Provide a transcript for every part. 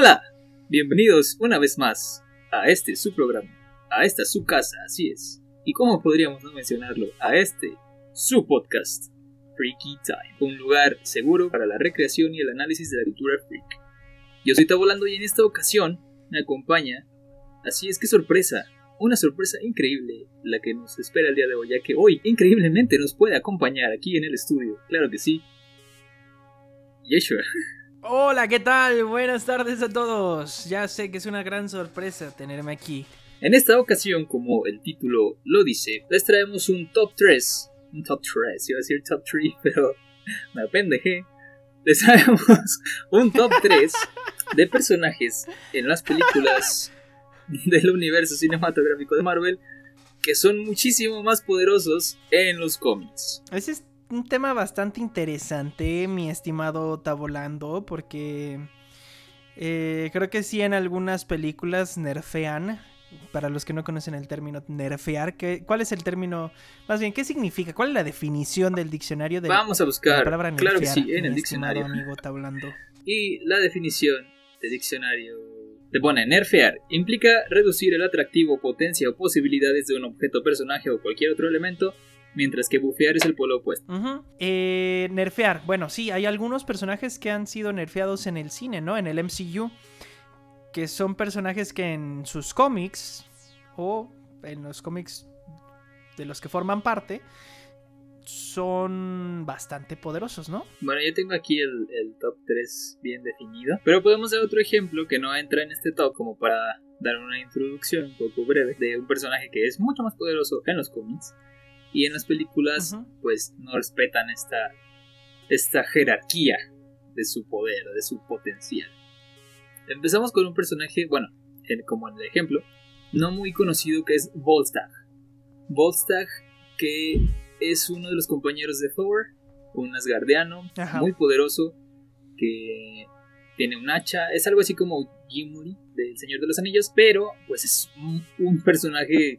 Hola, bienvenidos una vez más a este su programa, a esta su casa, así es. Y cómo podríamos no mencionarlo, a este su podcast, Freaky Time, un lugar seguro para la recreación y el análisis de la cultura freak. Yo soy Tabolando y en esta ocasión me acompaña, así es que sorpresa, una sorpresa increíble la que nos espera el día de hoy, ya que hoy increíblemente nos puede acompañar aquí en el estudio, claro que sí. Yeshua. Hola, ¿qué tal? Buenas tardes a todos. Ya sé que es una gran sorpresa tenerme aquí. En esta ocasión, como el título lo dice, les traemos un top 3. Un top 3, iba a decir top 3, pero me apendejé. Les traemos un top 3 de personajes en las películas del universo cinematográfico de Marvel que son muchísimo más poderosos en los cómics. Ese es un tema bastante interesante, mi estimado Tabolando, porque eh, creo que sí en algunas películas nerfean. Para los que no conocen el término nerfear, ¿qué, ¿cuál es el término? Más bien, ¿qué significa? ¿Cuál es la definición del diccionario de, Vamos a buscar, la palabra nerfear? claro que sí, en el diccionario. amigo Tabolando. Y la definición de diccionario te pone nerfear implica reducir el atractivo, potencia o posibilidades de un objeto, personaje o cualquier otro elemento, mientras que bufear es el polo opuesto. Eh, nerfear. Bueno, sí, hay algunos personajes que han sido nerfeados en el cine, ¿no? En el MCU. Que son personajes que en sus cómics o en los cómics de los que forman parte son bastante poderosos, ¿no? Bueno, yo tengo aquí el, el top 3 bien definido, pero podemos dar otro ejemplo que no entra en este top como para dar una introducción un poco breve de un personaje que es mucho más poderoso en los cómics y en las películas pues no respetan esta, esta jerarquía de su poder, de su potencial. Empezamos con un personaje, bueno, en- como en el ejemplo, no muy conocido que es Volstagg. Volstagg que es uno de los compañeros de Thor, un asgardiano Ajá. muy poderoso que tiene un hacha, es algo así como Gimli del Señor de los Anillos, pero pues es un, un personaje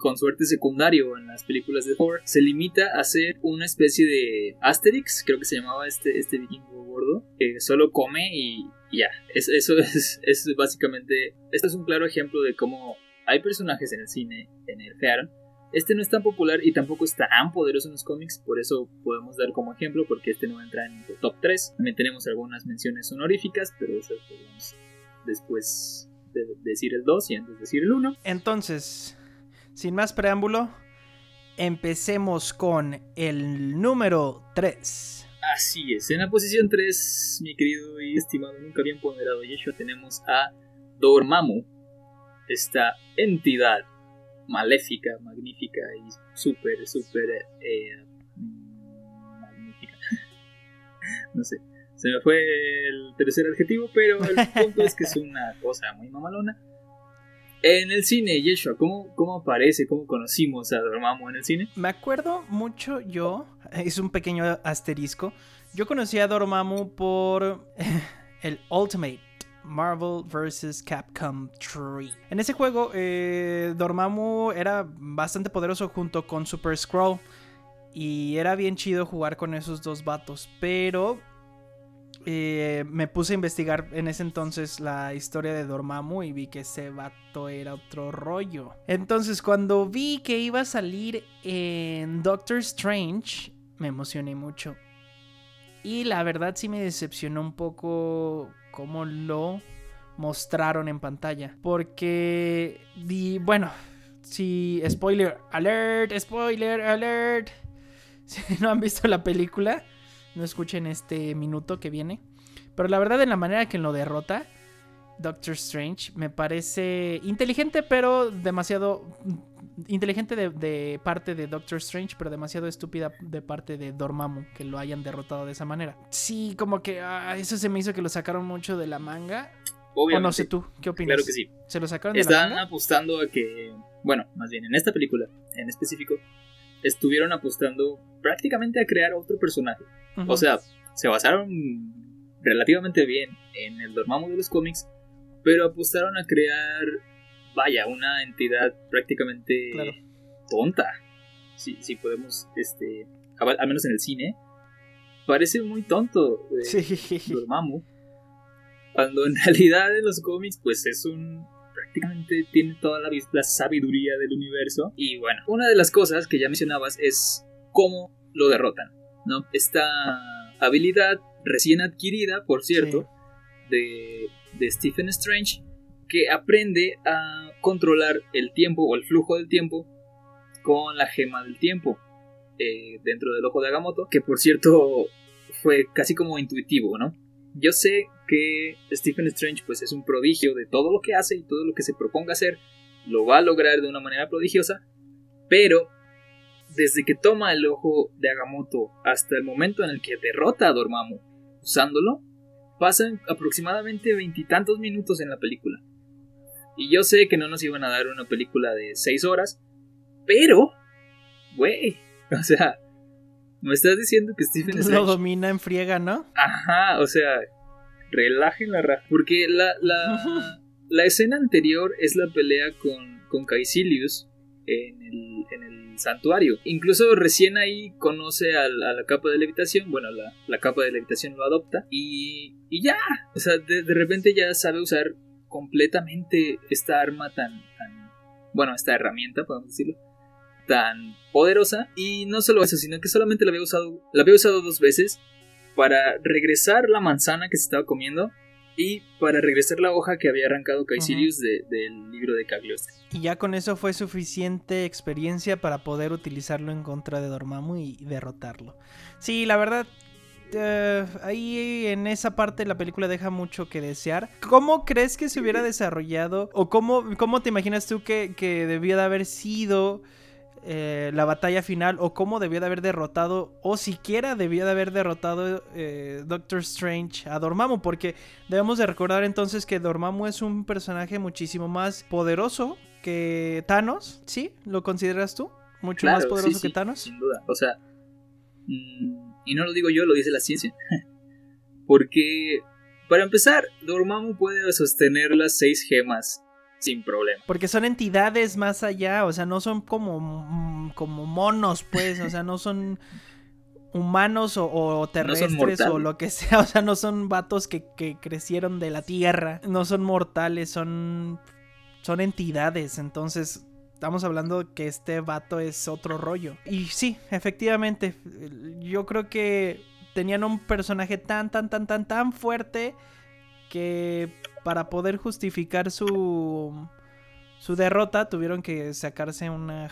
con suerte secundario en las películas de Thor. Se limita a ser una especie de Asterix, creo que se llamaba este, este vikingo gordo, que solo come y ya. Es- eso es, es básicamente. Esto es un claro ejemplo de cómo hay personajes en el cine que nerfearon. Este no es tan popular y tampoco es tan poderoso en los cómics, por eso podemos dar como ejemplo, porque este no entra en el top 3. También tenemos algunas menciones honoríficas, pero esas vamos después de decir el 2 y antes de decir el 1. Entonces, sin más preámbulo, empecemos con el número 3. Así es, en la posición 3, mi querido y estimado, nunca bien ponderado Yeshua, tenemos a Dormammu, esta entidad maléfica, magnífica y súper, súper eh, magnífica. no sé, se me fue el tercer adjetivo, pero el punto es que es una cosa muy mamalona. En el cine, Yeshua, ¿cómo, ¿cómo aparece, cómo conocimos a Dormammu en el cine? Me acuerdo mucho yo, es un pequeño asterisco, yo conocí a Dormammu por el Ultimate Marvel vs. Capcom 3. En ese juego, eh, Dormammu era bastante poderoso junto con Super Scroll y era bien chido jugar con esos dos vatos, pero eh, me puse a investigar en ese entonces la historia de Dormammu y vi que ese vato era otro rollo. Entonces cuando vi que iba a salir en Doctor Strange, me emocioné mucho. Y la verdad sí me decepcionó un poco cómo lo mostraron en pantalla. Porque, di, bueno, si spoiler alert, spoiler alert. Si no han visto la película, no escuchen este minuto que viene. Pero la verdad, en la manera que lo derrota, Doctor Strange me parece inteligente, pero demasiado. Inteligente de, de parte de Doctor Strange, pero demasiado estúpida de parte de Dormammu que lo hayan derrotado de esa manera. Sí, como que ah, eso se me hizo que lo sacaron mucho de la manga. O Obviamente. no sé tú, ¿qué opinas? Claro que sí. ¿Se lo sacaron de la Están manga? apostando a que, bueno, más bien en esta película en específico, estuvieron apostando prácticamente a crear otro personaje. O sea, se basaron relativamente bien en el Dormammu de los cómics, pero apostaron a crear, vaya, una entidad prácticamente Claro. tonta. Si, si podemos, este, al al menos en el cine, parece muy tonto. eh, Sí. Dormammu. Cuando en realidad en los cómics, pues es un. Prácticamente tiene toda la, la sabiduría del universo. Y bueno, una de las cosas que ya mencionabas es cómo lo derrotan, ¿no? Esta habilidad recién adquirida, por cierto, de, de Stephen Strange, que aprende a controlar el tiempo o el flujo del tiempo con la gema del tiempo eh, dentro del ojo de Agamotto, que por cierto fue casi como intuitivo, ¿no? Yo sé que Stephen Strange pues es un prodigio de todo lo que hace y todo lo que se proponga hacer lo va a lograr de una manera prodigiosa, pero desde que toma el ojo de Agamotto hasta el momento en el que derrota a Dormammu usándolo, pasan aproximadamente veintitantos minutos en la película. Y yo sé que no nos iban a dar una película de seis horas, pero, güey, o sea, me estás diciendo que Stephen Strange... Lo domina en friega, ¿no? Ajá, o sea, relajen la raja. Porque la, la, la, escena anterior es la pelea con, con Caecilius en el, en el santuario. Incluso recién ahí conoce a la, capa de levitación. Bueno, la, la, capa de levitación lo adopta. Y, y ya. O sea, de, de, repente ya sabe usar completamente esta arma tan, tan. Bueno, esta herramienta, podemos decirlo tan poderosa y no solo eso, sino que solamente la había usado, la había usado dos veces para regresar la manzana que se estaba comiendo y para regresar la hoja que había arrancado Caecilius del libro de Cagliostro. Y ya con eso fue suficiente experiencia para poder utilizarlo en contra de Dormammu y derrotarlo. Sí, la verdad, Uh, ahí en esa parte la película deja mucho que desear. ¿Cómo crees que se hubiera desarrollado? ¿O cómo, cómo te imaginas tú que, que debía de haber sido eh, la batalla final o cómo debió de haber derrotado o siquiera debió de haber derrotado eh, Doctor Strange a Dormammu porque debemos de recordar entonces que Dormammu es un personaje muchísimo más poderoso que Thanos, ¿sí? ¿Lo consideras tú? Mucho más poderoso que Thanos. Sin duda, o sea, mm, y no lo digo yo, lo dice la ciencia. porque, para empezar, Dormammu puede sostener las seis gemas sin problema. Porque son entidades más allá, o sea, no son como, mm, como monos, pues, o sea, no son humanos o, terrestres o lo que sea, o sea, no son vatos que, que, crecieron de la tierra, no son mortales, son, son entidades, entonces estamos hablando que este vato es otro rollo. Y sí, efectivamente, yo creo que tenían un personaje tan, tan, tan, tan, tan fuerte que para poder justificar su su derrota tuvieron que sacarse una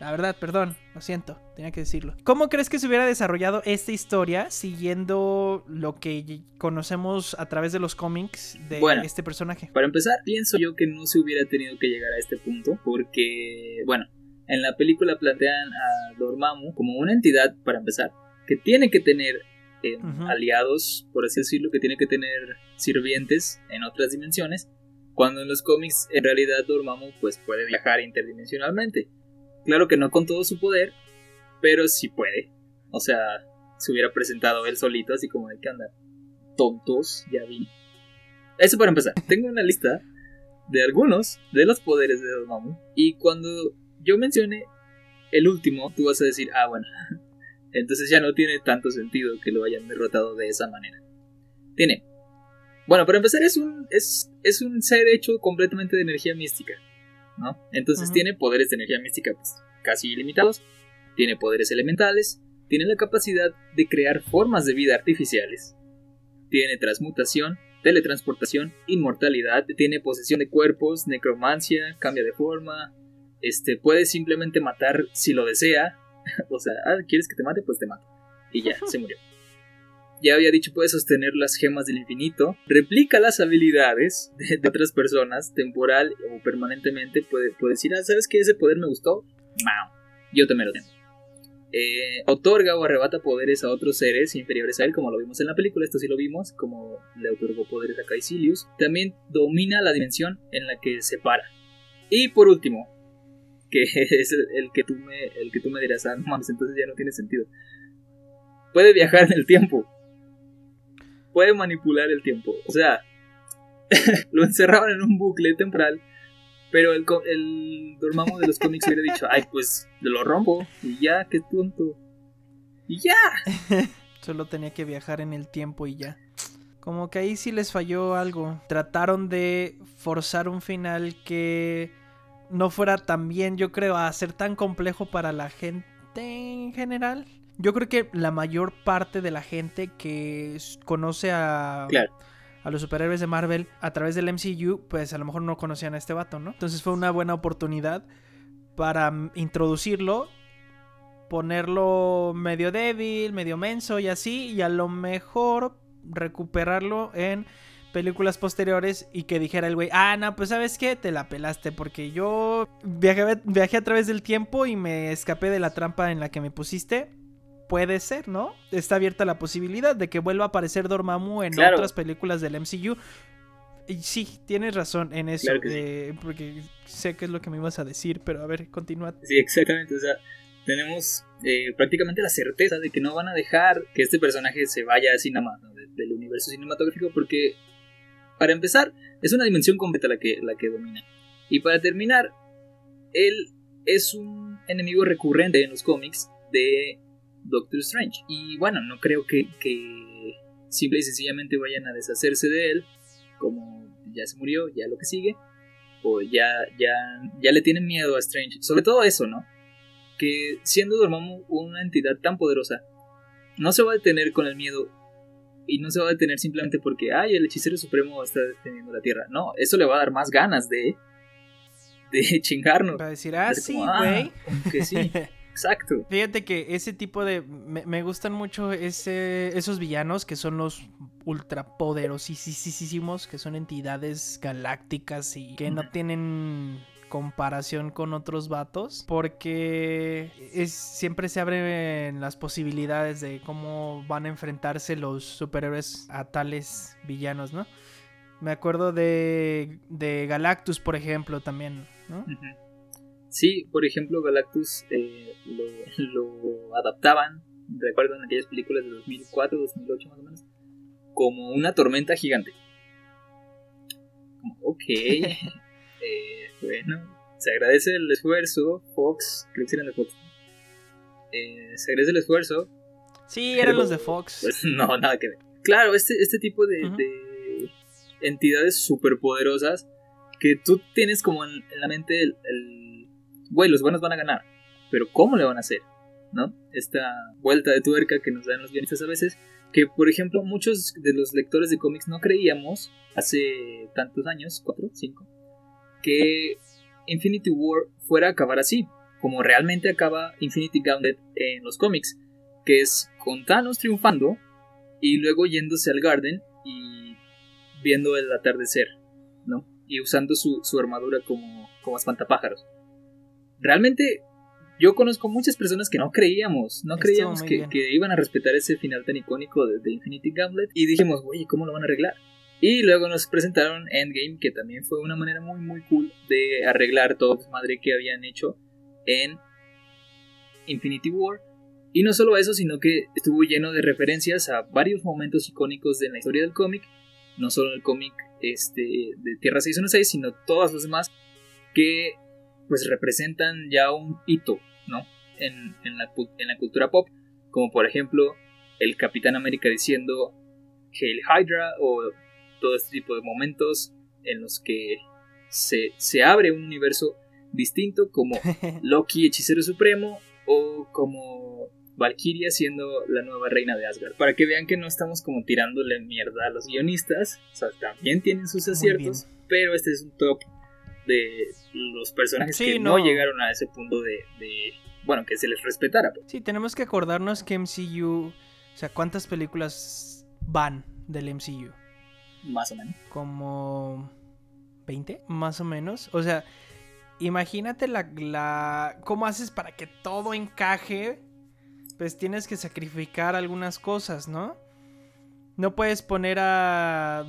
La verdad, perdón, lo siento, tenía que decirlo. ¿Cómo crees que se hubiera desarrollado esta historia siguiendo lo que conocemos a través de los cómics de este personaje? Para empezar, pienso yo que no se hubiera tenido que llegar a este punto porque, bueno, en la película plantean a Dormammu como una entidad, para empezar, que tiene que tener aliados, por así decirlo, que tiene que tener sirvientes en otras dimensiones, cuando en los cómics en realidad Dormammu pues puede viajar interdimensionalmente. Claro que no con todo su poder, pero sí puede. O sea, se hubiera presentado él solito, así como de que andar tontos, ya vi. Eso para empezar. Tengo una lista de algunos de los poderes de Dormammu y cuando yo mencione el último, tú vas a decir, ah, bueno, entonces ya no tiene tanto sentido que lo hayan derrotado de esa manera. Tiene. Bueno, para empezar es un, es, es un ser hecho completamente de energía mística. ¿no? Entonces tiene poderes de energía mística pues, casi ilimitados. Tiene poderes elementales. Tiene la capacidad de crear formas de vida artificiales. Tiene transmutación, teletransportación, inmortalidad. Tiene posesión de cuerpos, necromancia, cambia de forma. Este, puede simplemente matar si lo desea, o sea, ah, ¿quieres que te mate? Pues te mato. Y ya, se murió. Ya había dicho, puede sostener las gemas del infinito, replica las habilidades de, otras personas, temporal o permanentemente. Puede, decir, ah, ¿sabes qué? Ese poder me gustó. Yo también lo tengo. Eh, otorga o arrebata poderes a otros seres inferiores a él, como lo vimos en la película, esto sí lo vimos, como le otorgó poderes a Caecilius. También domina la dimensión en la que se para. Y por último, que es el que tú me, el que tú me dirás, ah, no mames, entonces ya no tiene sentido. Puede viajar en el tiempo. Puede manipular el tiempo. O sea, lo encerraban en un bucle temporal. Pero el, el Dormammu de los cómics hubiera dicho, ay, pues lo rompo. Y ya, qué tonto. Y ya. Solo tenía que viajar en el tiempo y ya. Como que ahí sí les falló algo. Trataron de forzar un final que no fuera tan bien, yo creo, a ser tan complejo para la gente en general. Yo creo que la mayor parte de la gente que conoce a, a los superhéroes de Marvel a través del MCU, pues a lo mejor no conocían a este vato, ¿no? Entonces fue una buena oportunidad para mm, introducirlo, ponerlo medio débil, medio menso y así, y a lo mejor recuperarlo en películas posteriores y que dijera el güey, ah, no, pues sabes qué, te la pelaste porque yo viajé, viajé a través del tiempo y me escapé de la trampa en la que me pusiste. Puede ser, ¿no? Está abierta la posibilidad de que vuelva a aparecer Dormammu en otras películas del MCU. Y sí, tienes razón en eso, porque sé que es lo que me ibas a decir, pero a ver, continúa. Sí, exactamente, o sea, tenemos eh, prácticamente la certeza de que no van a dejar que este personaje se vaya así nada más del universo cinematográfico porque para empezar, es una dimensión completa la que, la que domina. Y para terminar, él es un enemigo recurrente en los cómics de Doctor Strange. Y bueno, no creo que, que simple y sencillamente vayan a deshacerse de él, como ya se murió, ya lo que sigue, o ya, ya, ya le tienen miedo a Strange. Sobre todo eso, ¿no? Que siendo Dormammu una entidad tan poderosa, no se va a detener con el miedo y no se va a detener simplemente porque, ay, el hechicero supremo está defendiendo la tierra. No, eso le va a dar más ganas de, de chingarnos. Va a decir, ah, sí, ah, güey. que sí. Exacto. Fíjate que ese tipo de. Me, gustan mucho ese, esos villanos que son los ultrapoderosísimos, que son entidades galácticas y que no tienen comparación con otros vatos porque es, siempre se abren las posibilidades de cómo van a enfrentarse los superhéroes a tales villanos, ¿no? Me acuerdo de, de Galactus, por ejemplo, también, ¿no? Sí, por ejemplo, Galactus eh, lo, adaptaban, recuerdo en aquellas películas de 2004, 2008 más o menos, como una tormenta gigante. Como, ok, Eh, bueno, se agradece el esfuerzo, Fox, creo que eran de Fox. Eh, se agradece el esfuerzo. Sí, eran los de Fox. Pues no, nada que ver. Claro, este, este tipo de, de entidades superpoderosas que tú tienes como en, la mente el, el, güey, los buenos van a ganar, pero ¿cómo le van a hacer? ¿No? Esta vuelta de tuerca que nos dan los guionistas a veces, que por ejemplo muchos de los lectores de cómics no creíamos hace tantos años, cuatro, cinco, que Infinity War fuera a acabar así, como realmente acaba Infinity Gauntlet en los cómics, que es con Thanos triunfando y luego yéndose al Garden y viendo el atardecer, ¿no? Y usando su, armadura como, como espantapájaros. Realmente yo conozco muchas personas que no creíamos, no creíamos que, iban a respetar ese final tan icónico de, de Infinity Gauntlet y dijimos, oye, ¿cómo lo van a arreglar? Y luego nos presentaron Endgame, que también fue una manera muy muy cool de arreglar todo el madre que habían hecho en Infinity War. Y no solo eso, sino que estuvo lleno de referencias a varios momentos icónicos de la historia del cómic. No solo el cómic este, de Tierra 616, sino todas las demás que pues representan ya un hito, ¿no? En, en, la, en la cultura pop. Como por ejemplo el Capitán América diciendo Hail Hydra o todo este tipo de momentos en los que se, se abre un universo distinto como Loki, hechicero supremo, o como Valkyria siendo la nueva reina de Asgard. Para que vean que no estamos como tirándole mierda a los guionistas, o sea, también tienen sus aciertos, pero este es un top de los personajes que no. llegaron a ese punto de, de, bueno, que se les respetara. Pues. Sí, tenemos que acordarnos que MCU, o sea, ¿cuántas películas van del MCU? Más o menos. Como 20, más o menos. O sea, imagínate la, la... ¿Cómo haces para que todo encaje? Pues tienes que sacrificar algunas cosas, ¿no? No puedes poner a,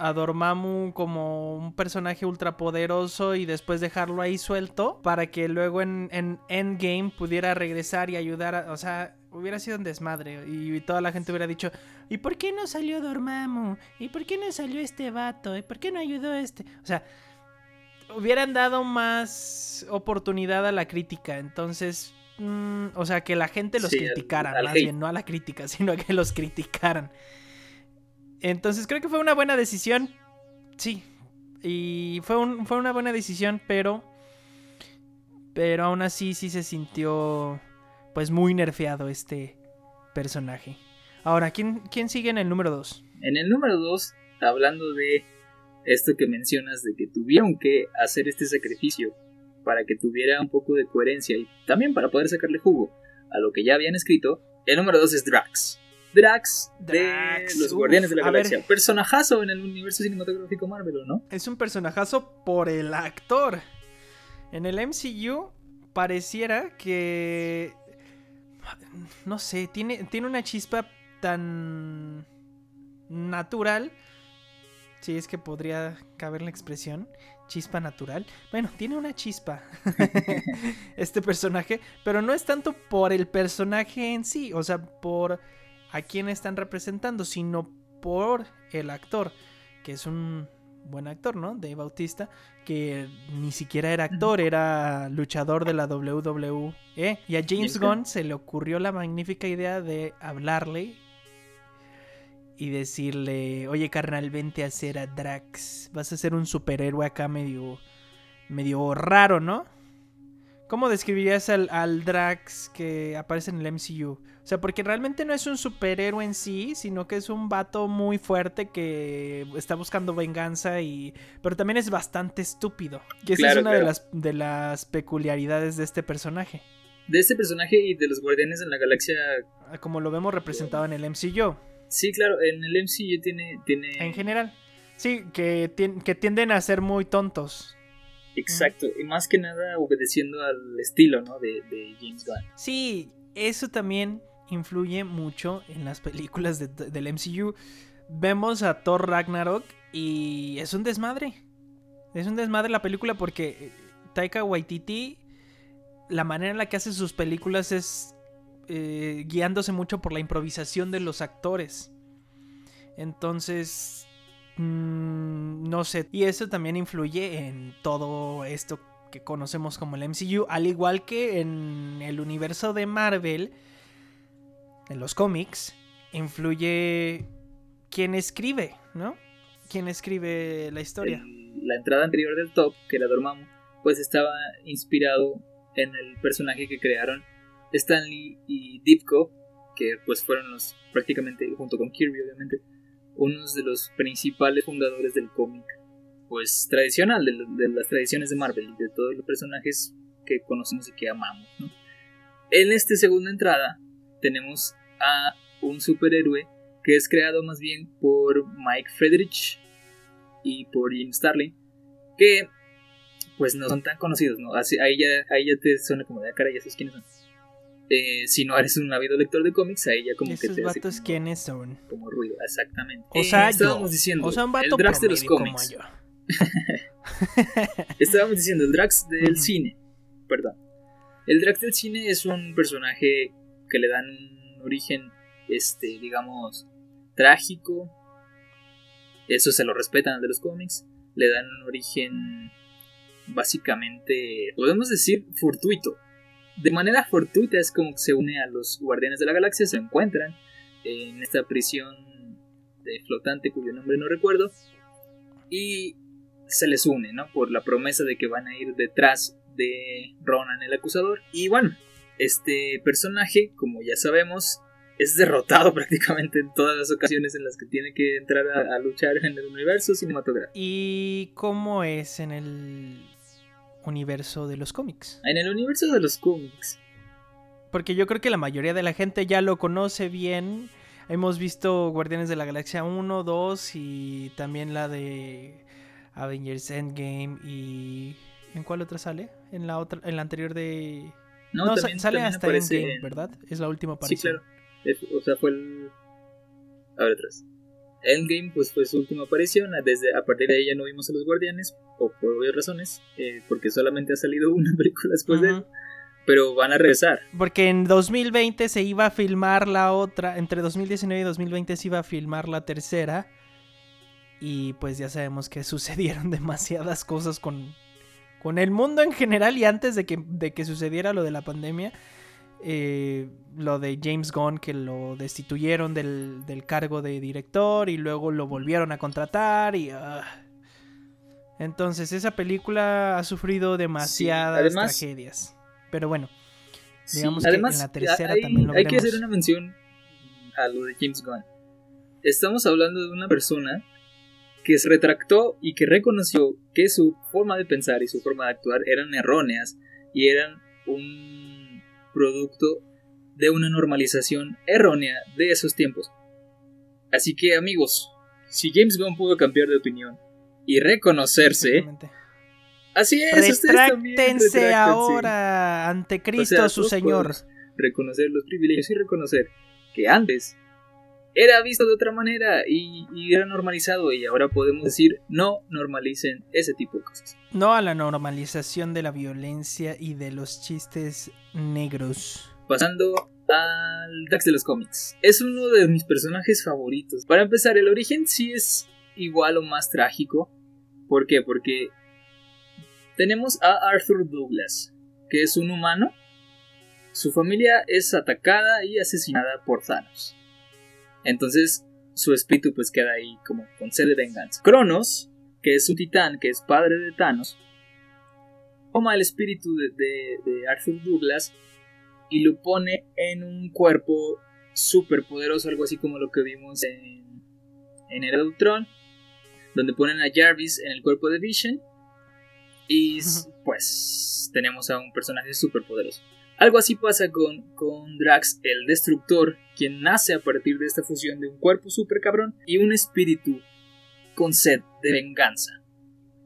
a Dormammu como un personaje ultrapoderoso y después dejarlo ahí suelto para que luego en, en Endgame pudiera regresar y ayudar a... O sea, hubiera sido un desmadre y toda la gente hubiera dicho, ¿y por qué no salió Dormammu? ¿Y por qué no salió este vato? ¿Y por qué no ayudó este? O sea, hubieran dado más oportunidad a la crítica, entonces, mm, o sea, que la gente los criticara, más bien, no a la crítica, sino a que los criticaran. Entonces creo que fue una buena decisión. Sí. Y fue, un, fue una buena decisión, pero... Pero aún así sí se sintió pues muy nerfeado este personaje. Ahora, ¿quién, quién sigue en el número 2? En el número 2, hablando de esto que mencionas de que tuvieron que hacer este sacrificio para que tuviera un poco de coherencia y también para poder sacarle jugo a lo que ya habían escrito, el número 2 es Drax. Drax, de los Guardianes de la Galaxia. Personajazo en el universo cinematográfico Marvel, no? Es un personajazo por el actor. En el MCU pareciera que... No sé, tiene, tiene una chispa tan natural. Si es que podría caber la expresión. Chispa natural. Bueno, tiene una chispa este personaje. Pero no es tanto por el personaje en sí. O sea, por a quién están representando. Sino por el actor. Que es un buen actor, ¿no? De Bautista, que ni siquiera era actor, era luchador de la WWE. Y a James Gunn se le ocurrió la magnífica idea de hablarle y decirle, oye carnal, vente a hacer a Drax. Vas a ser un superhéroe acá medio, medio raro, ¿no? ¿Cómo describirías al, al, Drax que aparece en el MCU? O sea, porque realmente no es un superhéroe en sí, sino que es un vato muy fuerte que está buscando venganza y... Pero también es bastante estúpido. Que esa es una de, las, de las peculiaridades de este personaje. De este personaje y de los Guardianes en la Galaxia... Como lo vemos representado en el MCU. Sí, claro, en el MCU tiene... tiene... En general. Sí, que, que tienden a ser muy tontos. Exacto, y más que nada obedeciendo al estilo, ¿no? De, de James Gunn. Sí, eso también influye mucho en las películas del MCU. Vemos a Thor Ragnarok y es un desmadre. Es un desmadre la película porque eh, Taika Waititi, la manera en la que hace sus películas es eh, guiándose mucho por la improvisación de los actores. Entonces, mm, no sé. Y eso también influye en todo esto que conocemos como el MCU. Al igual que en el universo de Marvel, en los cómics, influye quién escribe, ¿no? Quién escribe la historia. la entrada anterior del top, que era Dormammu, pues estaba inspirado en el personaje que crearon Stanley y Ditko, que pues fueron los prácticamente, junto con Kirby obviamente, unos de los principales fundadores del cómic, pues tradicional, de, las tradiciones de Marvel y de todos los personajes que conocemos y que amamos. En esta segunda entrada tenemos a un superhéroe que es creado más bien por Mike Friedrich y por Jim Starlin, que pues no son tan conocidos, ¿no? ahí, ya, ya te suena como de ah, cara, ya sabes quiénes son. Eh, si no eres un ávido lector de cómics, ahí ya como que te vatos como, quiénes son? Como ruido, exactamente. O sea, eh, estábamos diciendo o sea, un vato el Drax de los cómics. estábamos diciendo el Drax del cine. Perdón. El Drax del cine es un personaje que le dan un origen, este, digamos, trágico. Eso se lo respetan al de los cómics. Le dan un origen básicamente, podemos decir, fortuito de manera fortuita es como que se une a los Guardianes de la Galaxia, se encuentran en esta prisión de flotante cuyo nombre no recuerdo y se les une, ¿no? Por la promesa de que van a ir detrás de Ronan el acusador y bueno, este personaje, como ya sabemos, es derrotado prácticamente en todas las ocasiones en las que tiene que entrar a, a luchar en el universo cinematográfico. ¿Y cómo es en el universo de los cómics. En el universo de los cómics. Porque yo creo que la mayoría de la gente ya lo conoce bien. Hemos visto Guardianes de la Galaxia 1, 2 y también la de Avengers Endgame y ¿en cuál otra sale? En la otra en la anterior de No, sale hasta Endgame, ¿verdad? Es la última aparición. Sí, claro. o sea, fue el A ver atrás. Endgame pues fue su última aparición, desde a partir de ahí ya no vimos a los guardianes, o por obvias razones, eh, porque solamente ha salido una película después de él, pero van a regresar. Porque en 2020 se iba a filmar la otra, entre 2019 y 2020 se iba a filmar la tercera, y pues ya sabemos que sucedieron demasiadas cosas con, con el mundo en general y antes de que, de que sucediera lo de la pandemia. Eh, lo de James Gunn, que lo destituyeron del, del, cargo de director y luego lo volvieron a contratar y... Uh. Entonces, esa película ha sufrido demasiadas tragedias. Pero bueno, digamos que en la tercera hay, también lo Hay que hacer una mención a lo de James Gunn. Estamos hablando de una persona que se retractó y que reconoció que su forma de pensar y su forma de actuar eran erróneas y eran un producto de una normalización errónea de esos tiempos. Así que amigos, si James Gunn pudo cambiar de opinión y reconocerse, así es, retráctense ahora ante Cristo su Señor. Reconocer los privilegios y reconocer que antes era visto de otra manera y, era normalizado y ahora podemos decir no normalicen ese tipo de cosas. No a la normalización de la violencia y de los chistes negros. Pasando al Dax de los cómics. Es uno de mis personajes favoritos. Para empezar, el origen sí es igual o más trágico. ¿Por qué? Porque tenemos a Arthur Douglas, que es un humano. Su familia es atacada y asesinada por Thanos. Entonces su espíritu pues queda ahí como con sed de venganza. Cronos, que es un titán, que es padre de Thanos, toma el espíritu de, Arthur Douglas y lo pone en un cuerpo súper poderoso, algo así como lo que vimos en, en Era donde ponen a Jarvis en el cuerpo de Vision y pues tenemos a un personaje súper poderoso. Algo así pasa con, con Drax el Destructor, quien nace a partir de esta fusión de un cuerpo super cabrón y un espíritu con sed de venganza.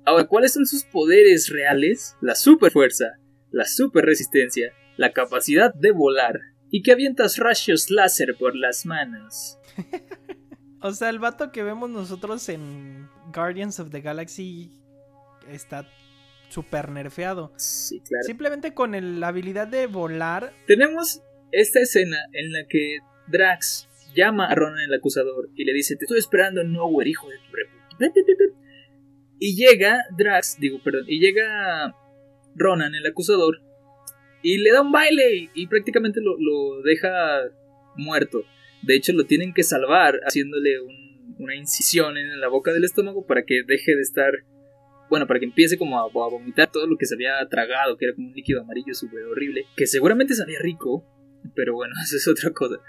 Ahora, ¿cuáles son sus poderes reales? La super fuerza, la super resistencia, la capacidad de volar y que avientas rayos láser por las manos. o sea, el vato que vemos nosotros en Guardians of the Galaxy está super nerfeado. Sí, claro. Simplemente con la habilidad de volar. Tenemos esta escena en la que Drax llama a Ronan el acusador y le dice: Te estoy esperando en Nowhere, hijo de tu reputa. Y llega Drax, digo, perdón, y llega Ronan el acusador y le da un baile y, prácticamente lo, deja muerto. De hecho, lo tienen que salvar haciéndole una incisión en la boca del estómago para que deje de estar bueno, para que empiece como a, vomitar todo lo que se había tragado, que era como un líquido amarillo súper horrible, que seguramente sabía rico, pero bueno, eso es otra cosa.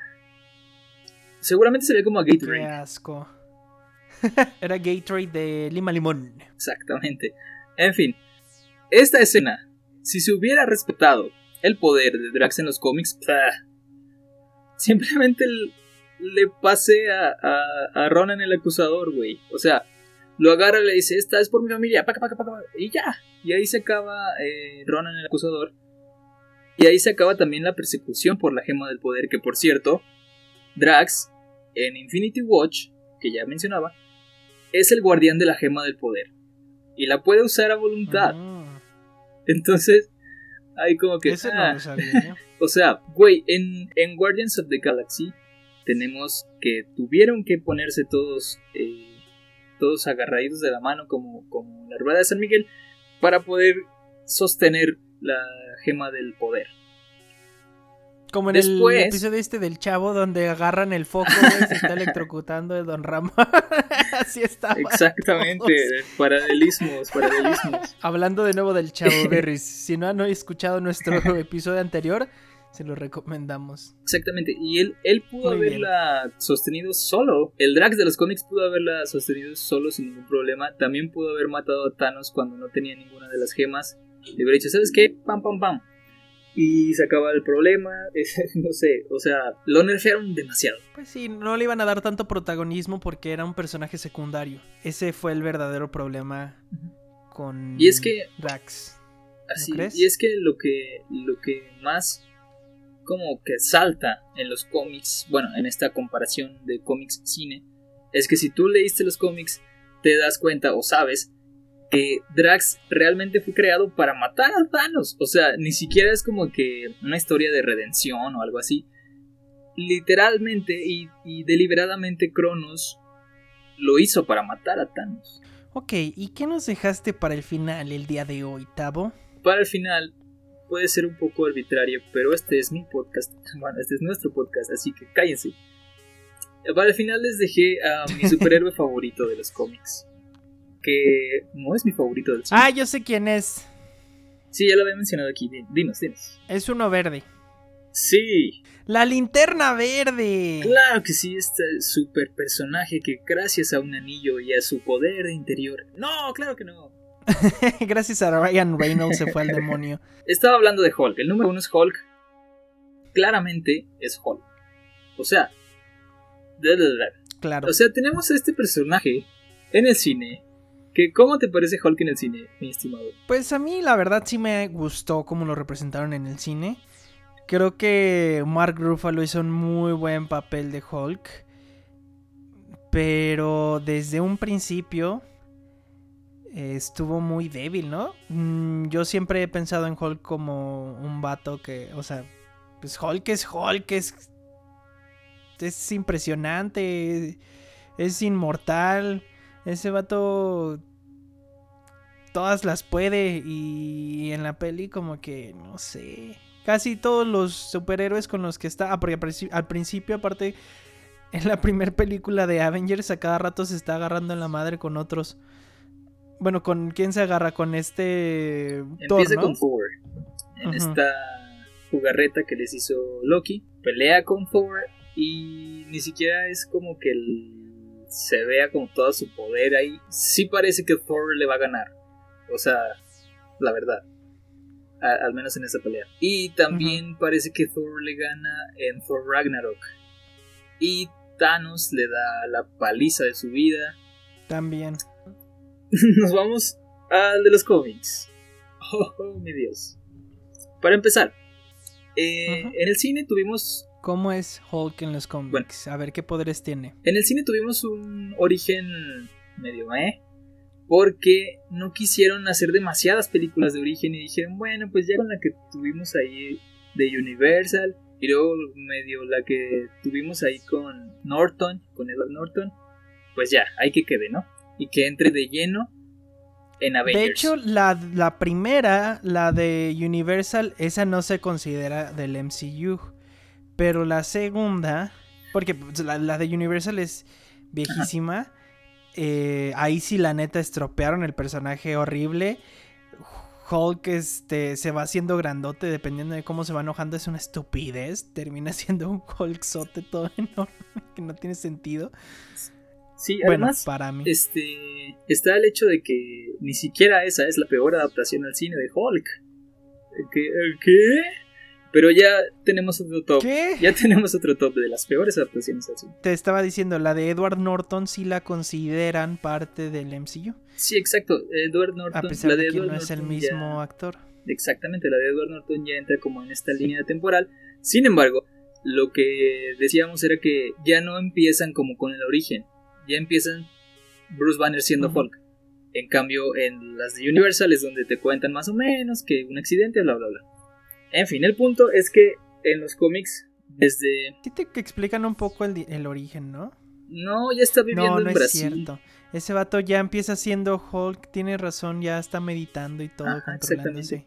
Seguramente sabía como a Gatorade. Qué asco. era Gatorade de lima limón. Exactamente. En fin, esta escena, si se hubiera respetado el poder de Drax en los cómics, simplemente le pasé a, a, a Ronan el acusador, güey. O sea, lo agarra y le dice, esta es por mi familia, y ya. Y ahí se acaba eh, Ronan el acusador. Y ahí se acaba también la persecución por la gema del poder, que por cierto, Drax, en Infinity Watch, que ya mencionaba, es el guardián de la gema del poder. Y la puede usar a voluntad. Ah. Entonces, hay como que... Ah. o sea, güey, en, en Guardians of the Galaxy tenemos que tuvieron que ponerse todos... Eh, todos agarraditos de la mano como, como la rueda de San Miguel, para poder sostener la gema del poder. Como en el episodio este del chavo donde agarran el foco y se está electrocutando de Don Ramón. Así está. Exactamente, paralelismos, paralelismos. Hablando de nuevo del chavo Berries, si no han escuchado nuestro episodio anterior, se lo recomendamos. Exactamente, y él, él pudo haberla sostenido solo. El Drax de los cómics pudo haberla sostenido solo sin ningún problema. También pudo haber matado a Thanos cuando no tenía ninguna de las gemas. Le hubiera dicho, ¿sabes qué? Pam, pam, pam. Y se acaba el problema. no sé, o sea, lo nerfearon demasiado. Pues sí, no le iban a dar tanto protagonismo porque era un personaje secundario. Ese fue el verdadero problema con y es que, Drax. Así, y es que lo que lo que más como que salta en los cómics, bueno, en esta comparación de cómics cine, es que si tú leíste los cómics, te das cuenta o sabes que Drax realmente fue creado para matar a Thanos. O sea, ni siquiera es como que una historia de redención o algo así. Literalmente y, y deliberadamente Cronos lo hizo para matar a Thanos. Ok, ¿y qué nos dejaste para el final el día de hoy, Tavo? Para el final puede ser un poco arbitrario, pero este es mi podcast. Bueno, este es nuestro podcast, así que cállense. Para el final les dejé a mi superhéroe favorito de los cómics. Que no es mi favorito del cine. Ah, yo sé quién es. Sí, ya lo había mencionado aquí. Dinos, dinos. Es uno verde. Sí. La linterna verde. Claro que sí, este super personaje que gracias a un anillo y a su poder interior. No, claro que no. gracias a Ryan Reynolds se fue al demonio. Estaba hablando de Hulk. El número uno es Hulk. Claramente es Hulk. O sea, Claro. O sea, tenemos a este personaje en el cine. Que, ¿Cómo te parece Hulk en el cine, mi estimado? Pues a mí la verdad sí me gustó cómo lo representaron en el cine. Creo que Mark Ruffalo hizo un muy buen papel de Hulk. Pero desde un principio eh, estuvo muy débil, ¿no? Mm, yo siempre he pensado en Hulk como un vato que, o sea, pues Hulk es Hulk, es es impresionante, es inmortal. Ese vato todas las puede y en la peli como que no sé. Casi todos los superhéroes con los que está, ah, porque al principio aparte en la primera película de Avengers a cada rato se está agarrando en la madre con otros. Bueno, ¿con quién se agarra? Con este Empieza con Thor. En esta jugarreta que les hizo Loki. Pelea con Thor y ni siquiera es como que se vea como todo su poder ahí. Sí parece que Thor le va a ganar. O sea, la verdad. al menos en esa pelea. Y también parece que Thor le gana en Thor Ragnarok. Y Thanos le da la paliza de su vida. También. Nos vamos al de los cómics. Oh, mi Dios. Para empezar, eh, en el cine tuvimos ¿Cómo es Hulk en los cómics? a ver qué poderes tiene. En el cine tuvimos un origen medio eh, porque no quisieron hacer demasiadas películas de origen y dijeron, bueno, pues ya con la que tuvimos ahí de Universal y luego medio la que tuvimos ahí con Norton, con Edward Norton, pues ya, hay que quede, ¿no? Y que entre de lleno en Avengers. De hecho, la, la primera, la de Universal, esa no se considera del MCU. Pero la segunda, porque pues, la, de Universal es viejísima. Eh, ahí sí la neta estropearon el personaje horrible. Hulk este, se va haciendo grandote dependiendo de cómo se va enojando. Es una estupidez. Termina siendo un Hulkzote todo enorme que no tiene sentido. Sí, además, para mí. Este, está el hecho de que ni siquiera esa es la peor adaptación al cine de Hulk. ¿Qué? ¿Qué? Pero ya tenemos otro top. ¿Qué? Ya tenemos otro top de las peores adaptaciones así. Te estaba diciendo, la de Edward Norton sí la consideran parte del MCU. Sí, exacto. Edward Norton. A pesar de, que no es el mismo actor. Exactamente, la de Edward Norton ya entra como en esta línea temporal. Sin embargo, lo que decíamos era que ya no empiezan como con el origen. Ya empiezan Bruce Banner siendo Hulk. En cambio, en las de Universal es donde te cuentan más o menos que un accidente, bla, bla, bla. En fin, el punto es que en los cómics, desde. Sí, te explican un poco el, origen, ¿no? No, ya está viviendo no, no Es cierto. Ese vato ya empieza siendo Hulk, tiene razón, ya está meditando y todo, controlándose.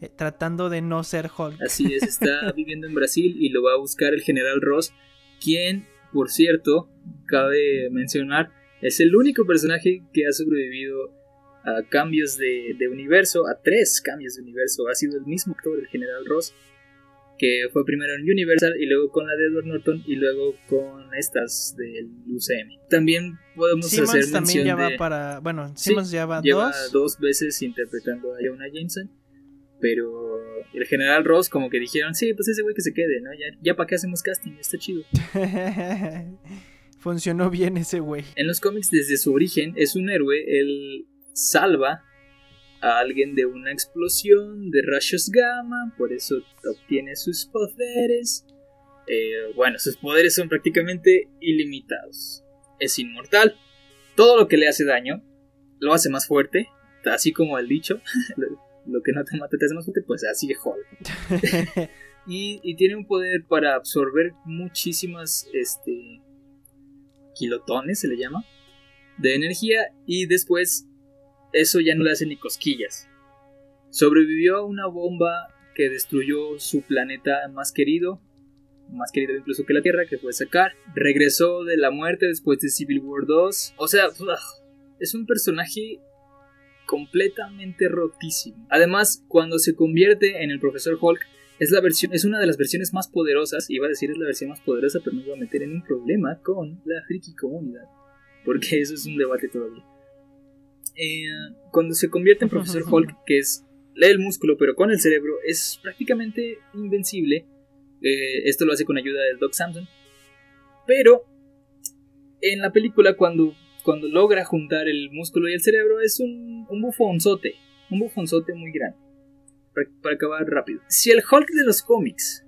Eh, tratando de no ser Hulk. Así es, está viviendo en Brasil y lo va a buscar el general Ross, quien, por cierto, cabe mencionar, es el único personaje que ha sobrevivido a cambios de, universo, a tres cambios de universo. Ha sido el mismo actor, el General Ross, que fue primero en Universal y luego con la de Edward Norton y luego con estas del UCM. También podemos hacer también ya va para, bueno, Simmons ya va lleva dos. veces interpretando a Jonah Jameson, pero el General Ross como que dijeron, sí, pues ese güey que se quede, ¿no? Ya, ya para qué hacemos casting, está chido. Funcionó bien ese güey. En los cómics desde su origen es un héroe, el salva a alguien de una explosión de rayos gamma, por eso obtiene sus poderes. Eh, bueno, sus poderes son prácticamente ilimitados. Es inmortal. Todo lo que le hace daño lo hace más fuerte, así como el dicho. lo que no te mata te hace más fuerte, pues así de Hulk. y, y, tiene un poder para absorber muchísimas este, kilotones, se le llama, de energía y después eso ya no le hace ni cosquillas. Sobrevivió a una bomba que destruyó su planeta más querido, más querido incluso que la Tierra, que fue Sakar. Regresó de la muerte después de Civil War 2. O sea, es un personaje completamente rotísimo. Además, cuando se convierte en el Profesor Hulk, es, la versión, es una de las versiones más poderosas, iba a decir es la versión más poderosa, pero me iba a meter en un problema con la friki comunidad, porque eso es un debate todavía. Eh, cuando se convierte en Profesor Hulk, que es lee el músculo pero con el cerebro, es prácticamente invencible. Eh, esto lo hace con ayuda del Doc Samson. Pero en la película, cuando, cuando logra juntar el músculo y el cerebro, es un, un bufonzote. Un bufonzote muy grande. Para, acabar rápido. Si el Hulk de los cómics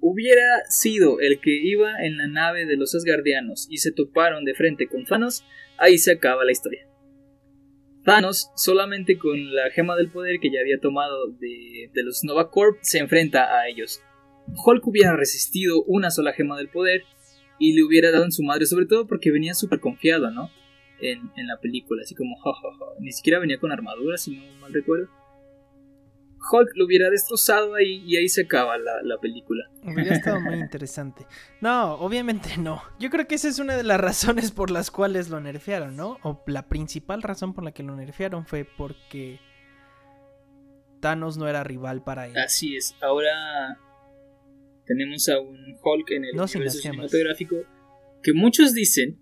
hubiera sido el que iba en la nave de los Asgardianos y se toparon de frente con Thanos, ahí se acaba la historia. Thanos, solamente con la gema del poder que ya había tomado de, los Nova Corp, se enfrenta a ellos. Hulk hubiera resistido una sola gema del poder y le hubiera dado en su madre, sobre todo porque venía súper confiado, ¿no? En, en, la película, así como, ni siquiera venía con armadura, si no mal recuerdo. Hulk lo hubiera destrozado ahí y ahí se acaba la, película. Hubiera estado muy interesante. No, obviamente no. Yo creo que esa es una de las razones por las cuales lo nerfearon, ¿no? O la principal razón por la que lo nerfearon fue porque Thanos no era rival para él. Así es. Ahora tenemos a un Hulk en el universo cinematográfico que muchos dicen,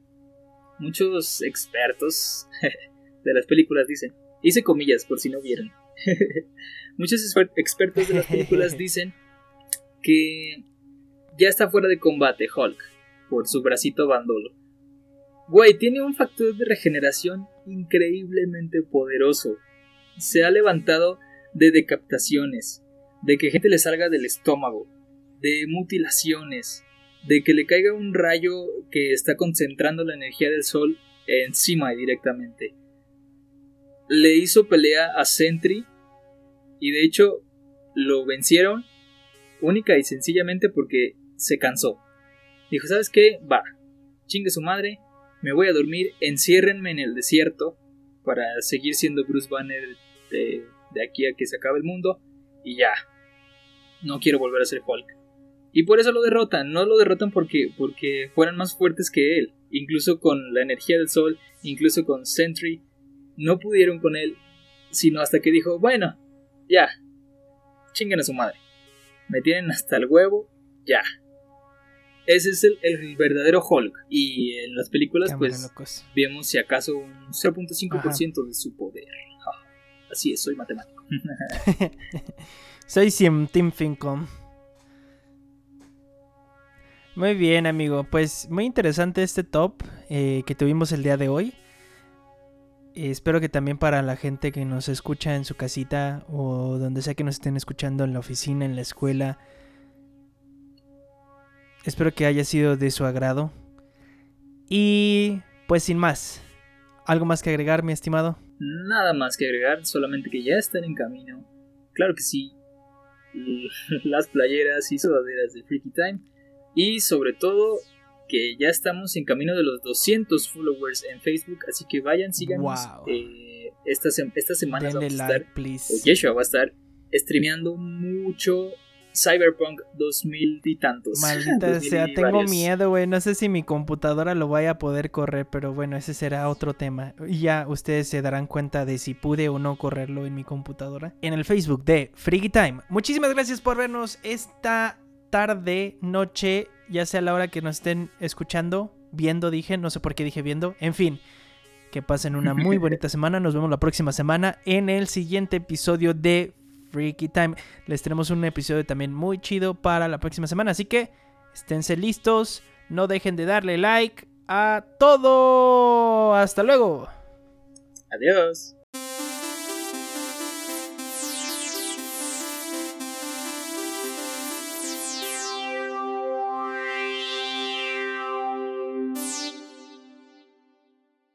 muchos expertos de las películas dicen, hice comillas por si no vieron Muchos expertos de las películas dicen que ya está fuera de combate Hulk por su bracito bandolo. Güey, tiene un factor de regeneración increíblemente poderoso. Se ha levantado de decapitaciones, de que gente le salga del estómago, de mutilaciones, de que le caiga un rayo que está concentrando la energía del sol encima directamente. Le hizo pelea a Sentry y de hecho lo vencieron única y sencillamente porque se cansó. Dijo, ¿sabes qué? Va, chingue su madre, me voy a dormir, enciérrenme en el desierto para seguir siendo Bruce Banner de, aquí a que se acabe el mundo y ya. No quiero volver a ser Hulk. Y por eso lo derrotan, no lo derrotan porque, porque fueran más fuertes que él. Incluso con la energía del sol, incluso con Sentry, no pudieron con él, sino hasta que dijo, bueno, ya. Chinguen a su madre. Me tienen hasta el huevo. Ya. Ese es el, verdadero Hulk. Y en las películas, pues, vemos si acaso un 0.5% de su poder. así es, soy matemático. soy Sim Team Fincom. Muy bien, amigo. Pues muy interesante este top eh, que tuvimos el día de hoy espero que también para la gente que nos escucha en su casita o donde sea que nos estén escuchando en la oficina, en la escuela, espero que haya sido de su agrado. Y pues sin más, ¿algo más que agregar, mi estimado? Nada más que agregar, solamente que ya están en camino. Claro que sí, las playeras y sudaderas de Freaky Time. Y sobre todo que ya estamos en camino de los 200 followers en Facebook, así que vayan, síganos. Eh, esta, semana vamos a estar, o va a estar streameando mucho Cyberpunk 2000 y tantos. Maldita sea, tengo miedo, güey. No sé si mi computadora lo vaya a poder correr, pero bueno, ese será otro tema. Y ya ustedes se darán cuenta de si pude o no correrlo en mi computadora. En el Facebook de Freaky Time. Muchísimas gracias por vernos esta tarde, noche, ya sea la hora que nos estén escuchando, viendo, dije, no sé por qué dije viendo, en fin. Que pasen una muy bonita semana. Nos vemos la próxima semana en el siguiente episodio de Freaky Time. Les tenemos un episodio también muy chido para la próxima semana. Así que esténse listos. No dejen de darle like a todo. Hasta luego. Adiós.